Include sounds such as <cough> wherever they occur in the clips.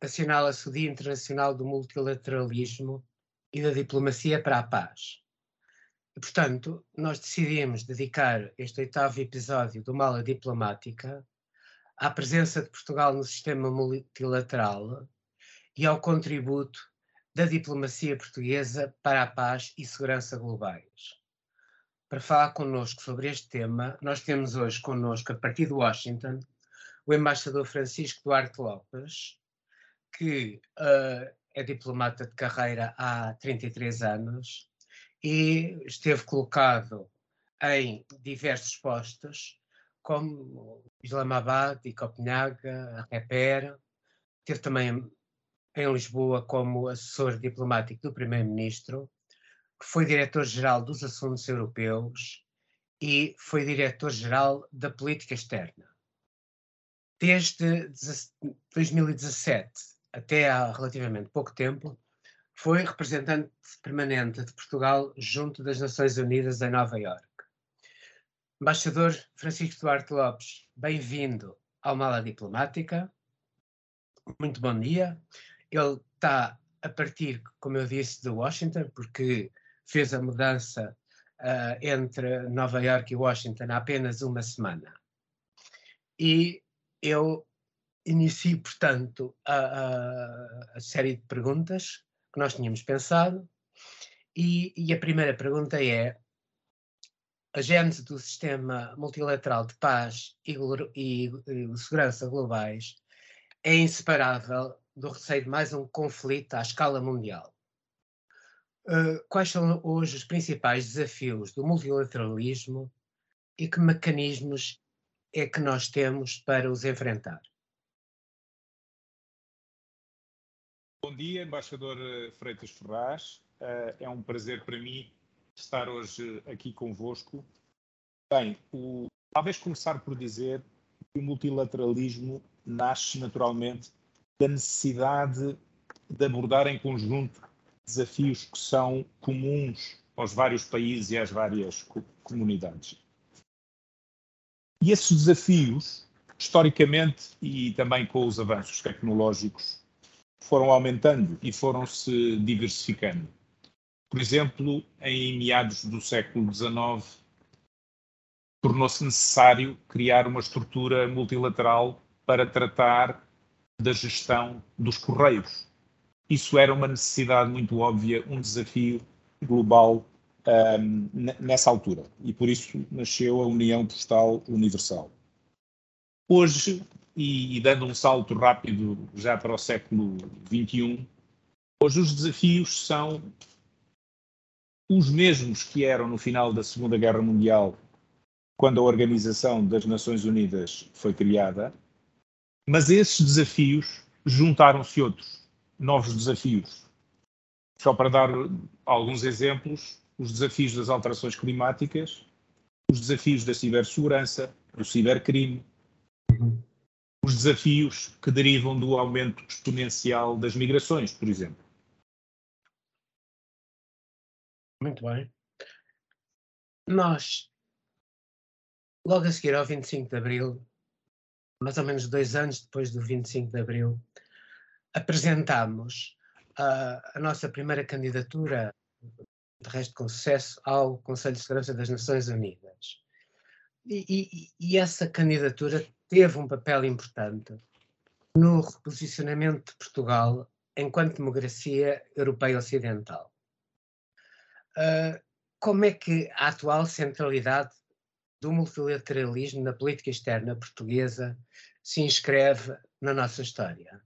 assinala-se o Dia Internacional do Multilateralismo e da Diplomacia para a Paz. E, portanto, nós decidimos dedicar este oitavo episódio do Mala Diplomática à presença de Portugal no sistema multilateral e ao contributo da diplomacia portuguesa para a paz e segurança globais. Para falar connosco sobre este tema, nós temos hoje connosco, a partir de Washington, o embaixador Francisco Duarte Lopes, que uh, é diplomata de carreira há 33 anos e esteve colocado em diversos postos, como Islamabad e Copenhague, Reper, teve também em Lisboa como assessor diplomático do Primeiro-Ministro, foi diretor-geral dos Assuntos Europeus e foi diretor-geral da Política Externa. Desde 2017 até há relativamente pouco tempo, foi representante permanente de Portugal junto das Nações Unidas em Nova Iorque. Embaixador Francisco Duarte Lopes, bem-vindo ao Mala Diplomática. Muito bom dia. Ele está a partir, como eu disse, de Washington, porque fez a mudança uh, entre Nova Iorque e Washington há apenas uma semana. E eu inicio, portanto, a, a, a, série de perguntas que nós tínhamos pensado. E, e a primeira pergunta é: a gênese do sistema multilateral de paz e, e, e segurança globais é inseparável do receio de mais um conflito à escala mundial. Uh, quais são hoje os principais desafios do multilateralismo e que mecanismos é que nós temos para os enfrentar? Bom dia, embaixador eh, Freitas Ferraz. Uh, é um prazer para mim estar hoje aqui convosco. Bem, o, talvez começar por dizer que o multilateralismo nasce naturalmente da necessidade de abordar em conjunto desafios que são comuns aos vários países e às várias co comunidades. E esses desafios, historicamente e também com os avanços tecnológicos, foram aumentando e foram se diversificando. Por exemplo, em meados do século XIX, tornou-se necessário criar uma estrutura multilateral para tratar da gestão dos correios. Isso era uma necessidade muito óbvia, um desafio global um, nessa altura. E por isso nasceu a União Postal Universal. Hoje, e, e, dando um salto rápido já para o século XXI, hoje os desafios são os mesmos que eram no final da Segunda Guerra Mundial, quando a Organização das Nações Unidas foi criada, mas esses desafios juntaram-se outros, novos desafios. Só para dar alguns exemplos, os desafios das alterações climáticas, os desafios da cibersegurança, do cibercrime, uhum os desafios que derivam do aumento exponencial das migrações, por exemplo. Muito bem. Nós, logo a seguir ao 25 de Abril, mais ou menos dois anos depois do 25 de Abril, apresentámos a, a nossa primeira candidatura, de resto com sucesso, ao Conselho de Segurança das Nações Unidas. E, e, e, essa candidatura teve um papel importante no reposicionamento de Portugal enquanto democracia europeia ocidental. Uh, como é que a atual centralidade do multilateralismo na política externa portuguesa se inscreve na nossa história?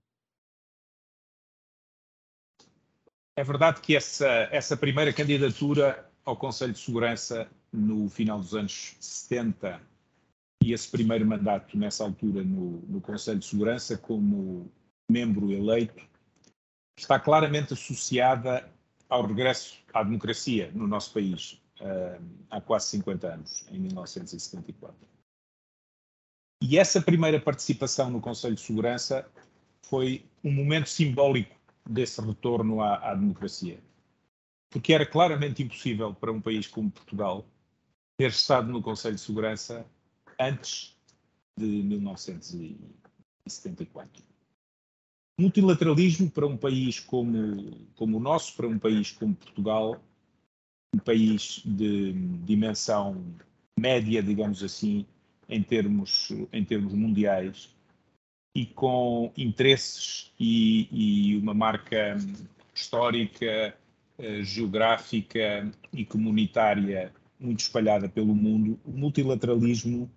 É verdade que essa, essa primeira candidatura ao Conselho de Segurança no final dos anos 70 e esse primeiro mandato nessa altura no, no Conselho de Segurança como membro eleito está claramente associada ao regresso à democracia no nosso país uh, há quase 50 anos, em 1974. E essa primeira participação no Conselho de Segurança foi um momento simbólico desse retorno à, à democracia. Porque era claramente impossível para um país como Portugal ter estado no Conselho de Segurança antes de 1974. Multilateralismo para um país como, como o nosso, para um país como Portugal, um país de dimensão média, digamos assim, em termos, em termos mundiais, e com interesses e, e uma marca histórica, eh, geográfica e comunitária muito espalhada pelo mundo, o multilateralismo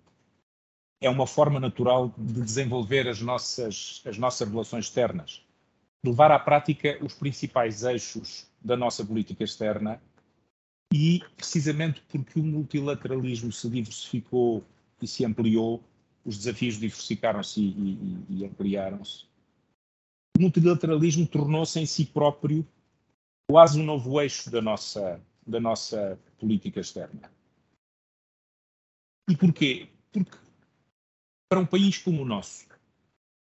é uma forma natural de desenvolver as nossas, as nossas relações externas, levar à prática os principais eixos da nossa política externa e, precisamente porque o multilateralismo se diversificou e se ampliou, os desafios diversificaram-se e, e, e ampliaram-se. O multilateralismo tornou-se em si próprio quase um novo eixo da nossa, da nossa política externa. E porquê? Porque para um país como o nosso,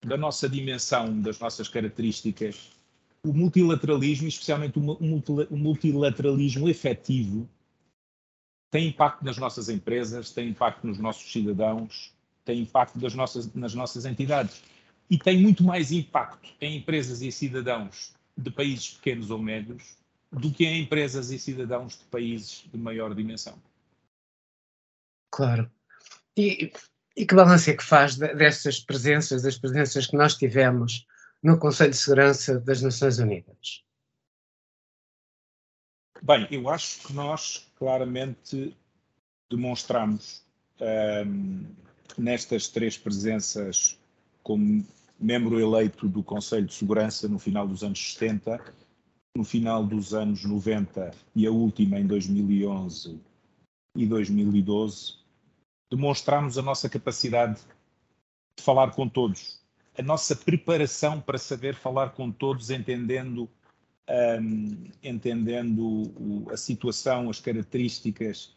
da nossa dimensão, das nossas características, o multilateralismo, especialmente o multilateralismo efetivo, tem impacto nas nossas empresas, tem impacto nos nossos cidadãos, tem impacto nossas, nas nossas entidades. E tem muito mais impacto em empresas e cidadãos de países pequenos ou médios do que em empresas e cidadãos de países de maior dimensão. Claro. E e que balanço é que faz destas presenças, das presenças que nós tivemos no Conselho de Segurança das Nações Unidas? Bem, eu acho que nós claramente demonstramos um, nestas três presenças como membro eleito do Conselho de Segurança no final dos anos 70, no final dos anos 90 e a última em 2011 e 2012, demonstrarmos a nossa capacidade de falar com todos, a nossa preparação para saber falar com todos, entendendo, um, entendendo a situação, as características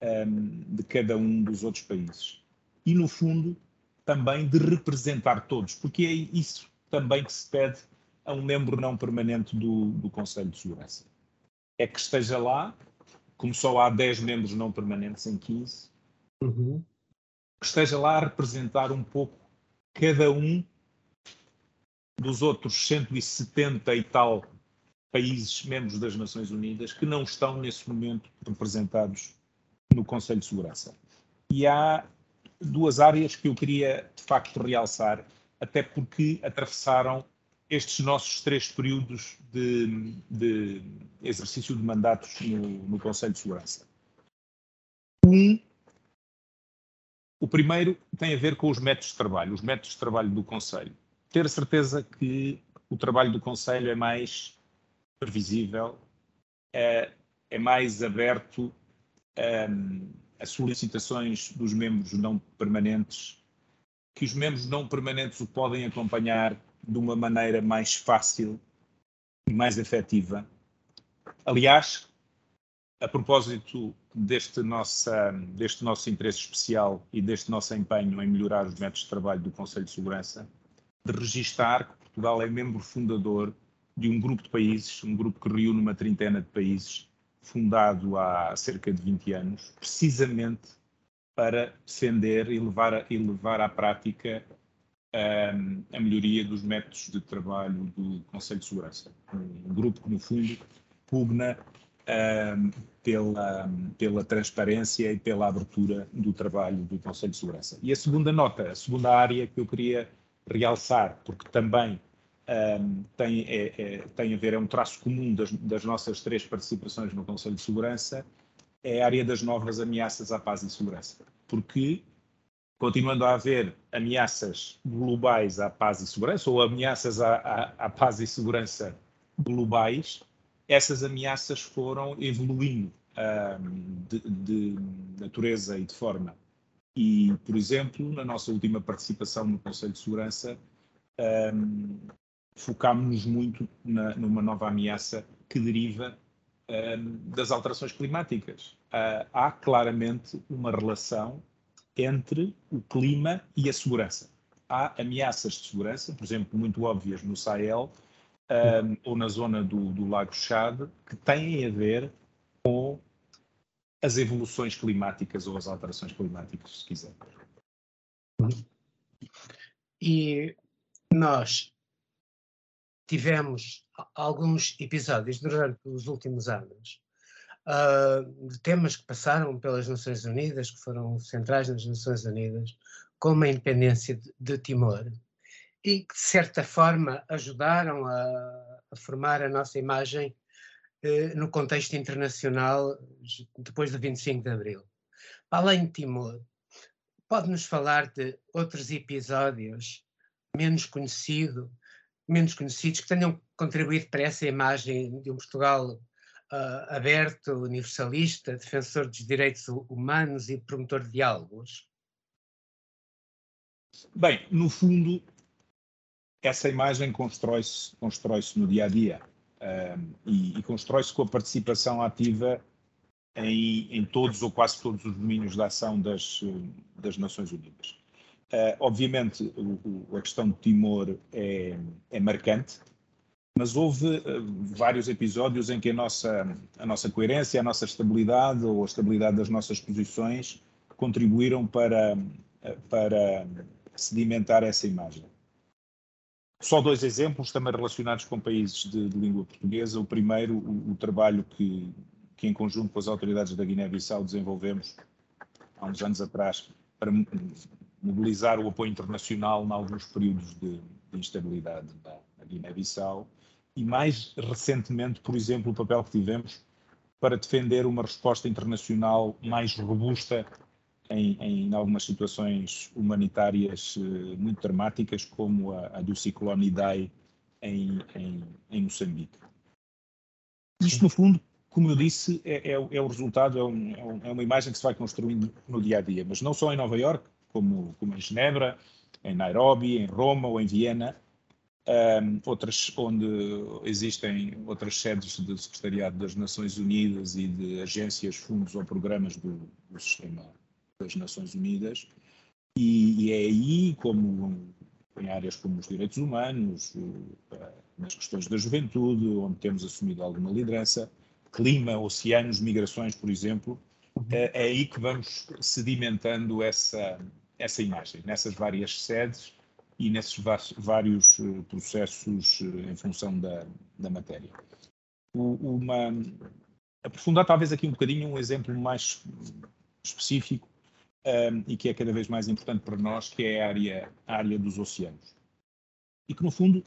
um, de cada um dos outros países. E, no fundo, também de representar todos, porque é isso também que se pede a um membro não permanente do, do Conselho de Segurança. É que esteja lá, como só há 10 membros não permanentes em 15, uhum. que esteja lá a representar um pouco cada um dos outros 170 e tal países membros das Nações Unidas que não estão nesse momento representados no Conselho de Segurança. E há duas áreas que eu queria de facto realçar, até porque atravessaram estes nossos três períodos de, de exercício de mandatos no, no Conselho de Segurança. Um o primeiro tem a ver com os métodos de trabalho, os métodos de trabalho do Conselho. Ter a certeza que o trabalho do Conselho é mais previsível, é, é mais aberto um, a solicitações dos membros não permanentes, que os membros não permanentes o podem acompanhar de uma maneira mais fácil e mais efetiva. Aliás, a propósito deste, nossa, deste nosso interesse especial e deste nosso empenho em melhorar os métodos de trabalho do Conselho de Segurança, de registar que Portugal é membro fundador de um grupo de países, um grupo que reúne uma trintena de países, fundado há cerca de 20 anos, precisamente para defender e levar, a, e levar à prática um, a melhoria dos métodos de trabalho do Conselho de Segurança. Um grupo que, no fundo, pugna pela, pela transparência e pela abertura do trabalho do Conselho de Segurança. E a segunda nota, a segunda área que eu queria realçar, porque também um, tem, é, é, tem a ver, é um traço comum das, das nossas três participações no Conselho de Segurança, é a área das novas ameaças à paz e segurança. Porque, continuando a haver ameaças globais à paz e segurança, ou ameaças à, à, à paz e segurança globais, essas ameaças foram evoluindo um, de, de, natureza e de forma. E, por exemplo, na nossa última participação no Conselho de Segurança, um, focámos-nos muito na, numa nova ameaça que deriva uh, das alterações climáticas. Uh, há claramente uma relação entre o clima e a segurança. Há ameaças de segurança, por exemplo, muito óbvias no Sahel um, ou na zona do, do Lago Chad, que têm a ver com as evoluções climáticas ou as alterações climáticas, se quiser. E nós tivemos alguns episódios durante os últimos anos uh, de temas que passaram pelas Nações Unidas, que foram centrais nas Nações Unidas, como a independência de, de Timor, e que de certa forma ajudaram a, a formar a nossa imagem eh, no contexto internacional depois do 25 de Abril. Além de Timor, pode-nos falar de outros episódios menos conhecido, menos conhecidos que tenham contribuído para essa imagem de um Portugal uh, aberto, universalista, defensor dos direitos humanos e promotor de diálogos? Bem, no fundo, essa imagem constrói-se constrói no dia a dia um, e, e constrói-se com a participação ativa em, em, todos ou quase todos os domínios de ação das, das Nações Unidas. Uh, obviamente, o, o, a questão de Timor é, é marcante, mas houve uh, vários episódios em que a nossa, a nossa coerência, a nossa estabilidade ou a estabilidade das nossas posições contribuíram para, para sedimentar essa imagem. Só dois exemplos, também relacionados com países de, de língua portuguesa. O primeiro, o, o, trabalho que, que, em conjunto com as autoridades da Guiné-Bissau, desenvolvemos há uns anos atrás para mobilizar o apoio internacional em alguns períodos de, de instabilidade na, na Guiné-Bissau. E mais recentemente, por exemplo, o papel que tivemos para defender uma resposta internacional mais robusta em, em algumas situações humanitárias uh, muito dramáticas, como a, a, do ciclone Idai em, em, em Moçambique. Isto, no fundo, como eu disse, é, é, é o resultado, é, um, é, uma imagem que se vai construindo no dia a dia, mas não só em Nova York, como, como em Genebra, em Nairobi, em Roma ou em Viena, um, outras, onde existem outras sedes de secretariado das Nações Unidas e de agências, fundos ou programas do, do sistema das Nações Unidas, e, e é aí, como em áreas como os direitos humanos, nas questões da juventude, onde temos assumido alguma liderança, clima, oceanos, migrações, por exemplo, uhum. é, é aí que vamos sedimentando essa, essa imagem, nessas várias sedes e nesses vários eh, processos eh, em função da, da matéria. Uma, aprofundar talvez aqui um bocadinho um exemplo mais específico um, e que é cada vez mais importante para nós, que é a área, a área dos oceanos. E que, no fundo,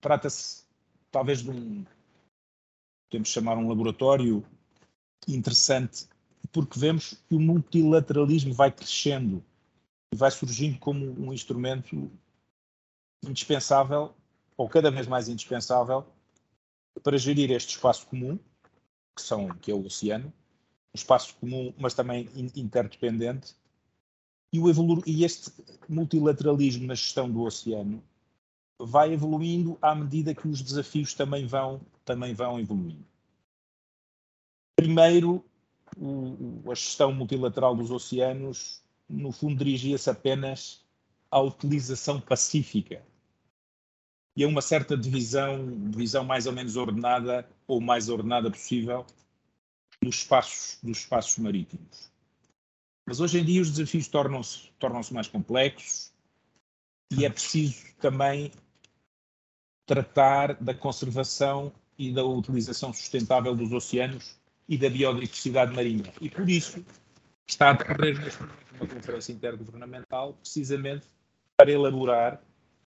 trata-se talvez de um, podemos chamar um laboratório interessante, porque vemos que o multilateralismo vai crescendo e vai surgindo como um instrumento indispensável, ou cada vez mais indispensável, para gerir este espaço comum, que, são, que é o oceano, espaço comum, mas também interdependente, e, evolu e este multilateralismo na gestão do oceano vai evoluindo à medida que os desafios também vão, também vão evoluindo. Primeiro, o, a gestão multilateral dos oceanos, no fundo, dirigia-se apenas à utilização pacífica e a uma certa divisão, divisão mais ou menos ordenada, ou mais ordenada possível, dos espaços, dos espaços marítimos. Mas hoje em dia os desafios tornam-se tornam mais complexos e é preciso também tratar da conservação e da utilização sustentável dos oceanos e da biodiversidade marinha. E por isso está a decorrer neste momento uma conferência intergovernamental precisamente para elaborar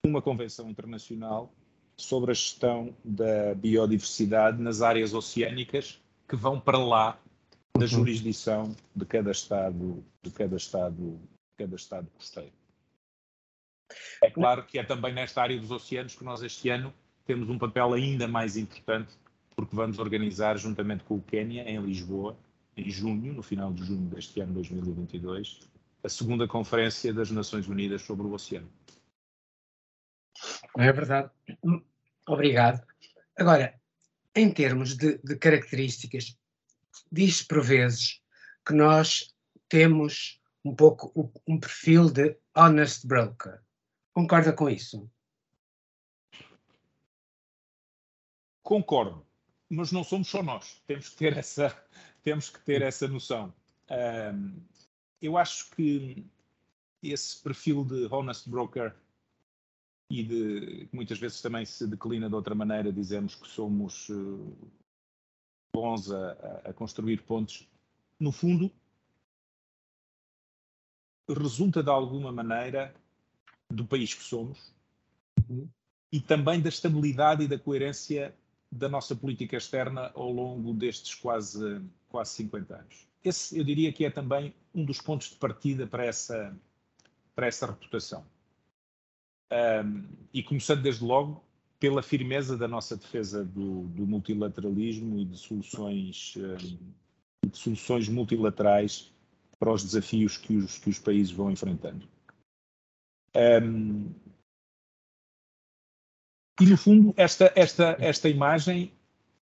uma convenção internacional sobre a gestão da biodiversidade nas áreas oceânicas que vão para lá da uhum. jurisdição de cada estado, de cada estado, de cada estado costeiro. É claro que é também nesta área dos oceanos que nós este ano temos um papel ainda mais importante, porque vamos organizar juntamente com o Quênia em Lisboa, em junho, no final de junho deste ano 2022, a segunda conferência das Nações Unidas sobre o oceano. É verdade. Obrigado. Agora, em termos de, de características, diz por vezes que nós temos um pouco um perfil de honest broker. Concorda com isso? Concordo, mas não somos só nós. Temos que ter essa, temos que ter essa noção. Um, eu acho que esse perfil de honest broker e de muitas vezes também se declina de outra maneira, dizemos que somos uh, bons a, a, construir pontos. No fundo, resulta de alguma maneira do país que somos uhum. e também da estabilidade e da coerência da nossa política externa ao longo destes quase, quase 50 anos. Esse, eu diria que é também um dos pontos de partida para essa, para essa reputação. Um, e começando desde logo pela firmeza da nossa defesa do, do multilateralismo e de soluções, um, de soluções multilaterais para os desafios que os, que os países vão enfrentando. Um, e, no fundo, esta, esta, esta imagem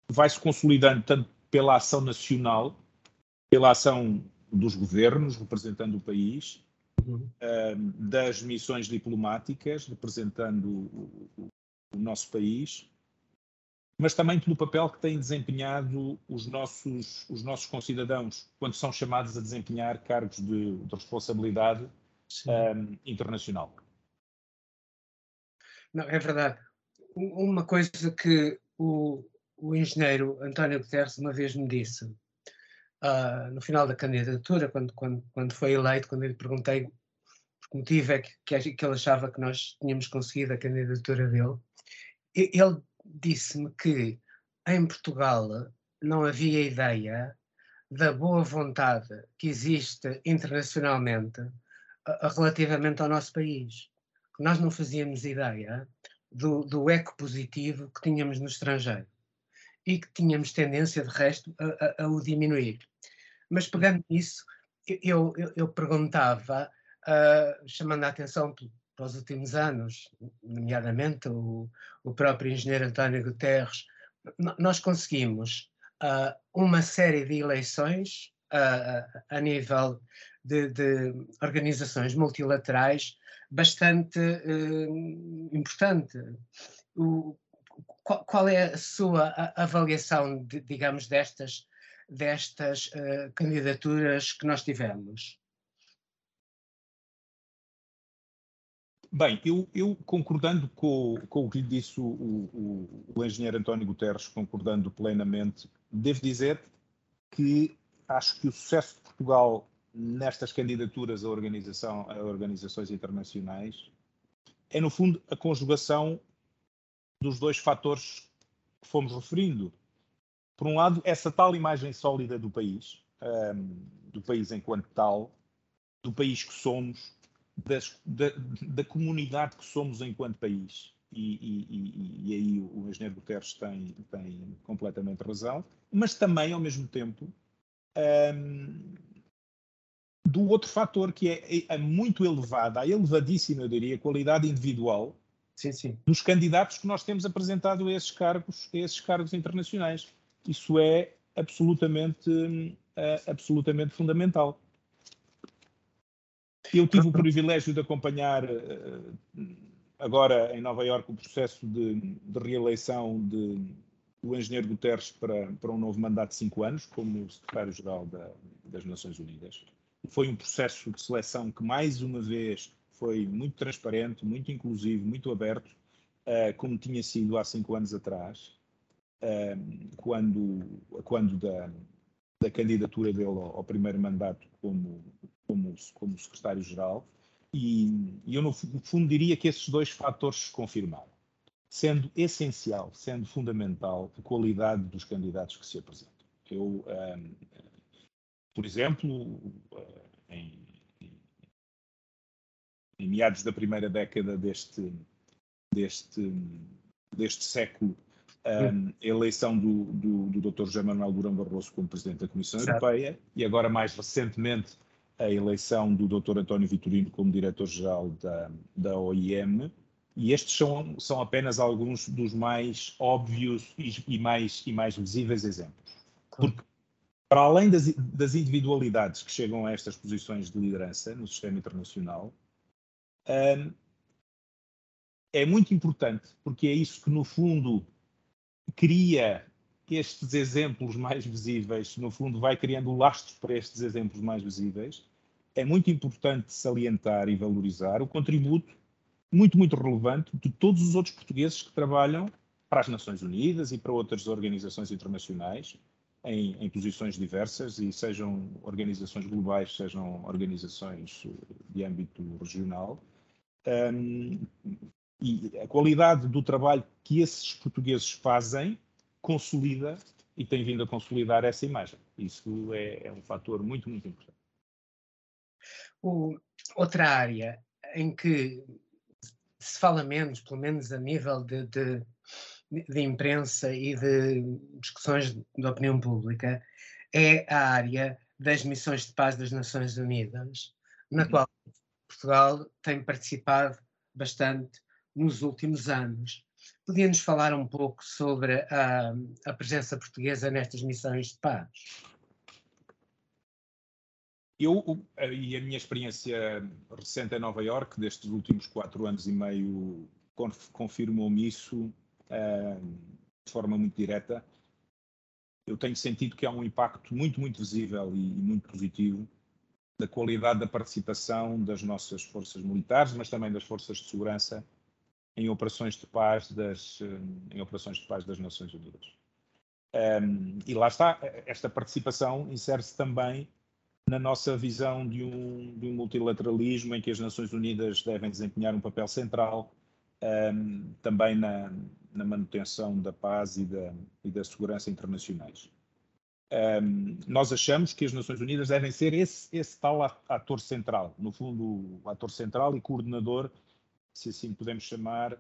vai se consolidando tanto pela ação nacional, pela ação dos governos representando o país. Das missões diplomáticas representando o, o, o, nosso país, mas também pelo papel que têm desempenhado os nossos, os nossos concidadãos quando são chamados a desempenhar cargos de, de responsabilidade um, internacional. Não, é verdade. Uma coisa que o, o engenheiro António Guterres uma vez me disse, uh, no final da candidatura, quando, quando, quando foi eleito, quando lhe perguntei por que motivo é que, que, ele achava que nós tínhamos conseguido a candidatura dele, ele disse-me que em Portugal não havia ideia da boa vontade que existe internacionalmente uh, relativamente ao nosso país. Nós não fazíamos ideia do, do eco positivo que tínhamos no estrangeiro e que tínhamos tendência, de resto, a, a, a o diminuir. Mas pegando nisso, eu, eu, eu perguntava, uh, chamando a atenção para os últimos anos, nomeadamente o, o próprio engenheiro António Guterres, nós conseguimos uh, uma série de eleições uh, a nível de, de, organizações multilaterais bastante importante. O, qual, qual, é a sua avaliação, de, digamos, destas, destas uh, candidaturas que nós tivemos? Bem, eu, eu concordando com, com, o que lhe disse o, o, o, engenheiro António Guterres, concordando plenamente, devo dizer que acho que o sucesso de Portugal nestas candidaturas a, organização, a organizações internacionais é, no fundo, a conjugação dos dois fatores que fomos referindo. Por um lado, essa tal imagem sólida do país, um, do país enquanto tal, do país que somos, das, da, da, comunidade que somos enquanto país. E, e, e, e aí o engenheiro Guterres tem, tem completamente razão, mas também, ao mesmo tempo, um, do outro fator que é, é, muito elevada, a elevadíssima, eu diria, qualidade individual sim, sim. dos candidatos que nós temos apresentado a esses cargos, a esses cargos internacionais. Isso é absolutamente, uh, absolutamente fundamental. Eu tive o privilégio de acompanhar uh, agora em Nova Iorque o processo de, de reeleição de, do engenheiro Guterres para, para um novo mandato de cinco anos como secretário-geral da, das Nações Unidas. Foi um processo de seleção que, mais uma vez, foi muito transparente, muito inclusivo, muito aberto, uh, como tinha sido há cinco anos atrás, quando, quando da, da candidatura dele ao, ao primeiro mandato como, como, como secretário-geral. E, e, eu, no fundo, diria que esses dois fatores se confirmaram, sendo essencial, sendo fundamental a qualidade dos candidatos que se apresentam. Eu, um, eh, por exemplo, eh, em, em, meados da primeira década deste, deste, deste século, um, a eleição do, do, do Dr. José Manuel Durão Barroso como Presidente da Comissão certo. Europeia e agora, mais recentemente, a eleição do Dr. António Vitorino como Diretor-Geral da, da OIM e estes são, são apenas alguns dos mais óbvios e, e mais, e mais visíveis exemplos. Porque, para além das, das, individualidades que chegam a estas posições de liderança no sistema internacional, um, é muito importante, porque é isso que, no fundo, cria estes exemplos mais visíveis, no fundo, vai criando lastros para estes exemplos mais visíveis. É muito importante salientar e valorizar o contributo muito, muito relevante de todos os outros portugueses que trabalham para as Nações Unidas e para outras organizações internacionais em, em posições diversas, e sejam organizações globais, sejam organizações de âmbito regional. Um, e a qualidade do trabalho que esses portugueses fazem consolida e tem vindo a consolidar essa imagem. Isso é, é um fator muito, muito importante. O, outra área em que se fala menos, pelo menos a nível de, de, de imprensa e de discussões de opinião pública, é a área das missões de paz das Nações Unidas, na uhum. qual Portugal tem participado bastante nos últimos anos. Podia-nos falar um pouco sobre a, a presença portuguesa nestas missões de paz? Eu, e a minha experiência recente em Nova Iorque, destes últimos quatro anos e meio, confirmou-me isso uh, de forma muito direta. Eu tenho sentido que há um impacto muito, muito visível e, e muito positivo da qualidade da participação das nossas forças militares, mas também das forças de segurança em operações de paz das, em operações de paz das Nações Unidas. Um, e lá está, esta participação insere-se também na nossa visão de um, de um, multilateralismo em que as Nações Unidas devem desempenhar um papel central um, também na, na, manutenção da paz e da, e da segurança internacionais. Um, nós achamos que as Nações Unidas devem ser esse, esse tal ator central, no fundo, ator central e coordenador, se assim podemos chamar,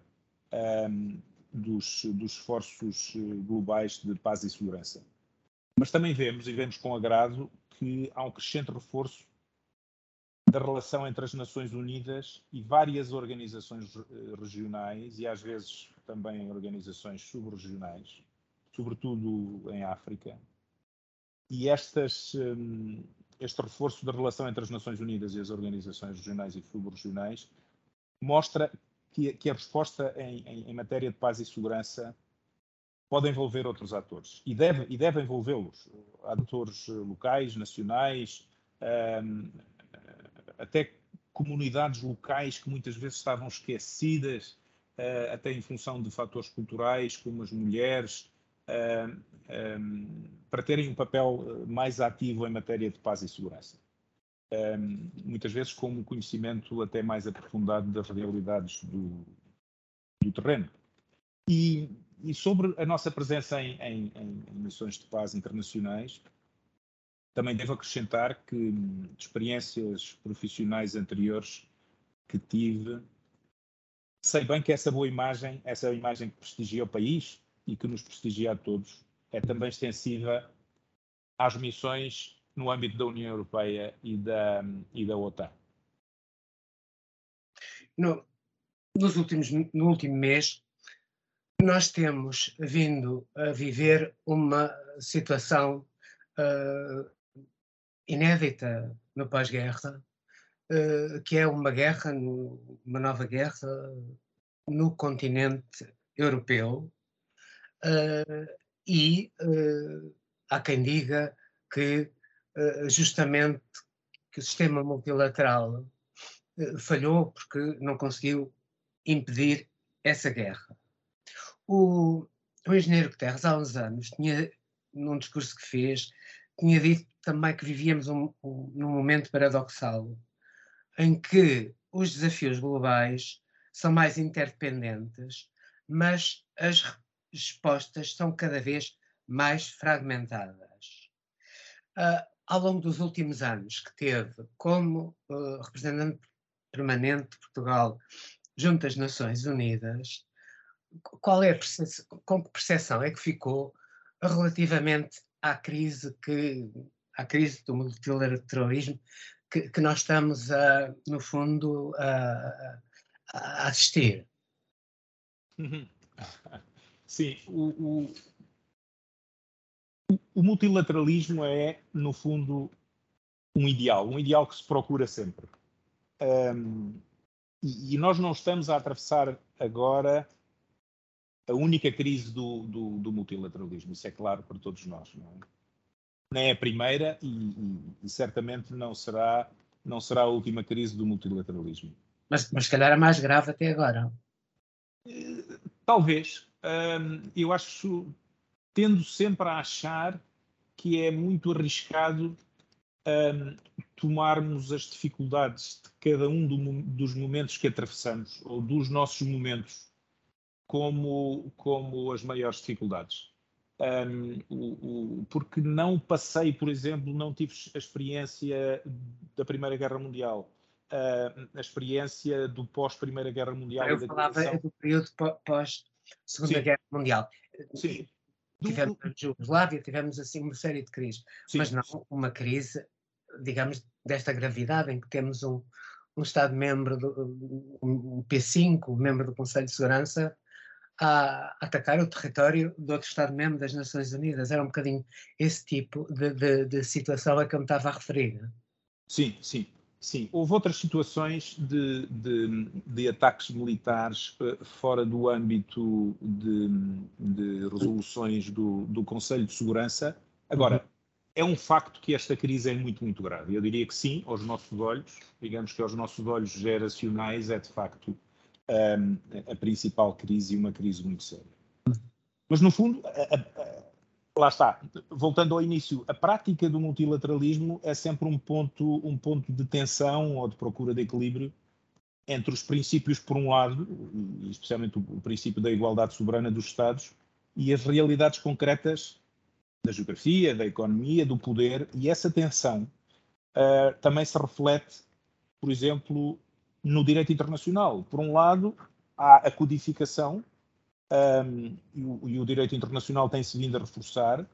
dos, dos esforços eh, globais de paz e segurança. Mas também vemos, e vemos com agrado, que há um crescente reforço da relação entre as Nações Unidas e várias organizações eh, regionais e às vezes também organizações subregionais, sobretudo em África. E estas, este reforço da relação entre as Nações Unidas e as organizações regionais e subregionais mostra que, que a resposta em, em, em matéria de paz e segurança pode envolver outros atores e deve, e deve envolvê-los, atores locais, nacionais, um, até comunidades locais que muitas vezes estavam esquecidas, uh, até em função de fatores culturais, como as mulheres, uh, um, para terem um papel mais ativo em matéria de paz e segurança. Um, muitas vezes com um conhecimento até mais aprofundado das realidades do, do terreno. E e sobre a nossa presença em, em, em, missões de paz internacionais, também devo acrescentar que de experiências profissionais anteriores que tive, sei bem que essa boa imagem, essa imagem que prestigia o país e que nos prestigia a todos, é também extensiva às missões no âmbito da União Europeia e da, e da OTAN. No, nos últimos, no último mês, nós temos vindo a viver uma situação uh, inédita no pós-guerra, uh, que é uma guerra, uma nova guerra no continente europeu, uh, e há quem diga que justamente que o sistema multilateral falhou porque não conseguiu impedir essa guerra. O, o engenheiro Guterres, há uns anos, tinha, num discurso que fez, tinha dito também que vivíamos um, um, num momento paradoxal, em que os desafios globais são mais interdependentes, mas as respostas são cada vez mais fragmentadas. Uh, ao longo dos últimos anos, que teve como uh, representante permanente de Portugal junto às Nações Unidas, qual é com que percepção é que ficou relativamente à crise que à crise do multilateralismo que, que nós estamos a, no fundo a, a assistir? <laughs> Sim, o, o, o, multilateralismo é, no fundo, um ideal, um ideal que se procura sempre. Um, e, e, nós não estamos a atravessar agora a única crise do, do, do, multilateralismo, isso é claro para todos nós. Não é? Nem é a primeira e, e, e, certamente não será, não será a última crise do multilateralismo. Mas, mas se calhar a mais grave até agora. Talvez. Um, eu acho, tendo sempre a achar que é muito arriscado um, tomarmos as dificuldades de cada um do, dos momentos que atravessamos, ou dos nossos momentos, como, como as maiores dificuldades. Um, o, o, porque não passei, por exemplo, não tive a experiência da Primeira Guerra Mundial, uh, a experiência do pós-Primeira Guerra Mundial. Eu falava do período pós-Segunda Guerra Mundial. Sim. Tivemos a Jugoslávia, tivemos assim uma série de crises, Sim. mas não uma crise, digamos, desta gravidade, em que temos um, um Estado-membro, um P5, membro do Conselho de Segurança, a atacar o território do outro Estado-membro das Nações Unidas. Era um bocadinho esse tipo de, de, de situação a que eu me estava a referir. Sim, sim. Sim, houve outras situações de, de, de ataques militares uh, fora do âmbito de, de resoluções do, do, Conselho de Segurança. Agora, uhum. é um facto que esta crise é muito, muito grave. Eu diria que sim, aos nossos olhos, digamos que aos nossos olhos geracionais, é de facto um, ehm, a principal crise e uma crise muito séria. Mas, no fundo, a, a, lá está, voltando ao início, a prática do multilateralismo é sempre um ponto, um ponto de tensão ou de procura de equilíbrio entre os princípios, por um lado, especialmente o princípio da igualdade soberana dos Estados, e as realidades concretas da geografia, da economia, do poder, e essa tensão uh, também se reflete, por exemplo, no direito internacional. Por um lado, há a codificação um, e, o, e, o, direito internacional tem-se vindo a reforçar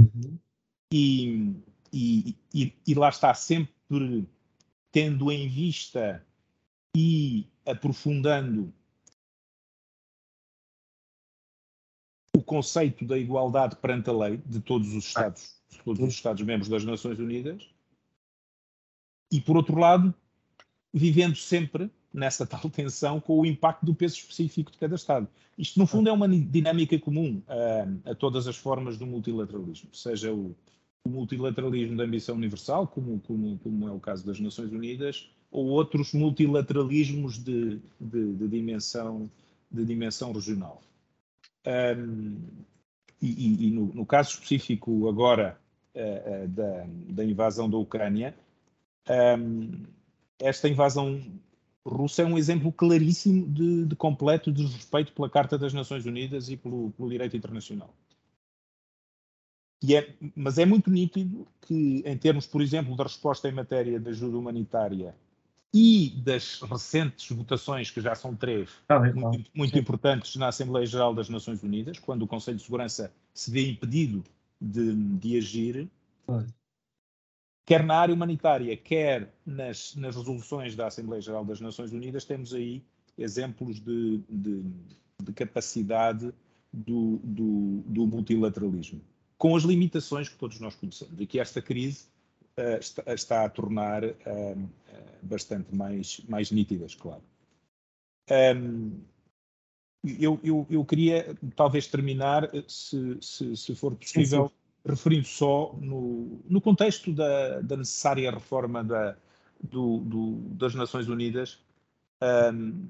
uhum. e, e, e, lá está sempre tendo em vista e aprofundando o conceito da igualdade perante a lei de todos os Estados, todos os Estados membros das Nações Unidas, e por outro lado, vivendo sempre nessa <laughs> tal tensão com o impacto do peso específico de cada Estado. Isto, no fundo, é uma dinâmica comum a, a todas as formas do multilateralismo, seja o, o multilateralismo da ambição universal, como, como, como, é o caso das Nações Unidas, ou outros multilateralismos de, de, de dimensão, de dimensão regional. Um, e, e no, no, caso específico agora uh, uh, da, da, invasão da Ucrânia, um, esta invasão russa é um exemplo claríssimo de, de completo desrespeito pela Carta das Nações Unidas e pelo, pelo direito internacional. É, mas é muito nítido que, em termos, por exemplo, da resposta em matéria de ajuda humanitária e das recentes votações, que já são três, ah, muito, muito importantes na Assembleia Geral das Nações Unidas, quando o Conselho de Segurança se vê impedido de, de agir, quer na área humanitária, quer nas, nas resoluções da Assembleia Geral das Nações Unidas, temos aí exemplos de, de, de capacidade do, do, do, multilateralismo, com as limitações que todos nós conhecemos, e que esta crise uh, está, está, a tornar uh, bastante mais, mais nítidas, claro. Um, eu, eu, eu, queria talvez terminar, se, se, se for possível, referindo só no, no contexto da, da, necessária reforma da, do, do, das Nações Unidas, um,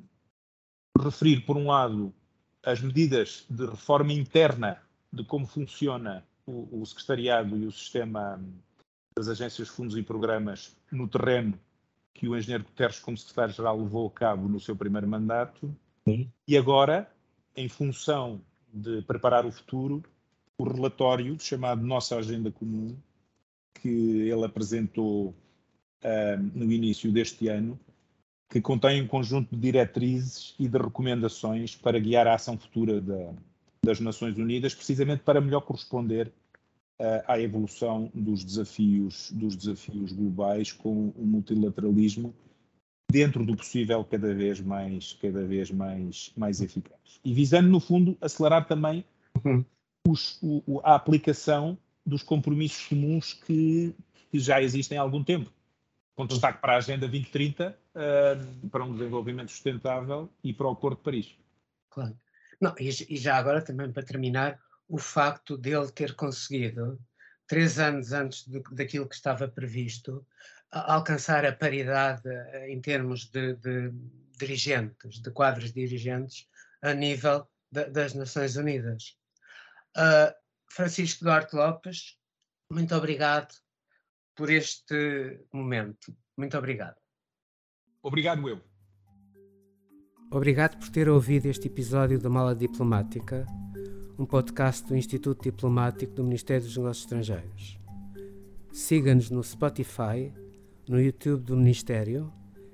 referir, por um lado, as medidas de reforma interna de como funciona o, o secretariado e o sistema das agências, fundos e programas no terreno que o engenheiro Guterres, como secretário-geral, levou a cabo no seu primeiro mandato, Sim. e agora, em função de preparar o futuro, o relatório chamado Nossa Agenda Comum, que ele apresentou uh, no início deste ano, que contém um conjunto de diretrizes e de recomendações para guiar a ação futura da, das Nações Unidas, precisamente para melhor corresponder uh, à evolução dos desafios, dos desafios globais com o multilateralismo dentro do possível, cada vez mais, cada vez mais, mais eficaz. E visando, no fundo, acelerar também uhum. Os, o, a aplicação dos compromissos comuns que, que, já existem há algum tempo, com destaque para a Agenda 2030, uh, para um desenvolvimento sustentável e para o Acordo de Paris. Claro. Não, e, e já agora, também para terminar, o facto dele ter conseguido, três anos antes de, daquilo que estava previsto, alcançar a paridade eh, em termos de, de dirigentes, de quadros dirigentes, a nível de, das Nações Unidas. Uh, Francisco Duarte Lopes, muito obrigado por este momento. Muito obrigado. Obrigado, eu. Obrigado por ter ouvido este episódio da Mala Diplomática, um podcast do Instituto Diplomático do Ministério dos Negócios Estrangeiros. Siga-nos no Spotify, no YouTube do Ministério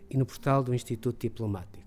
e no portal do Instituto Diplomático.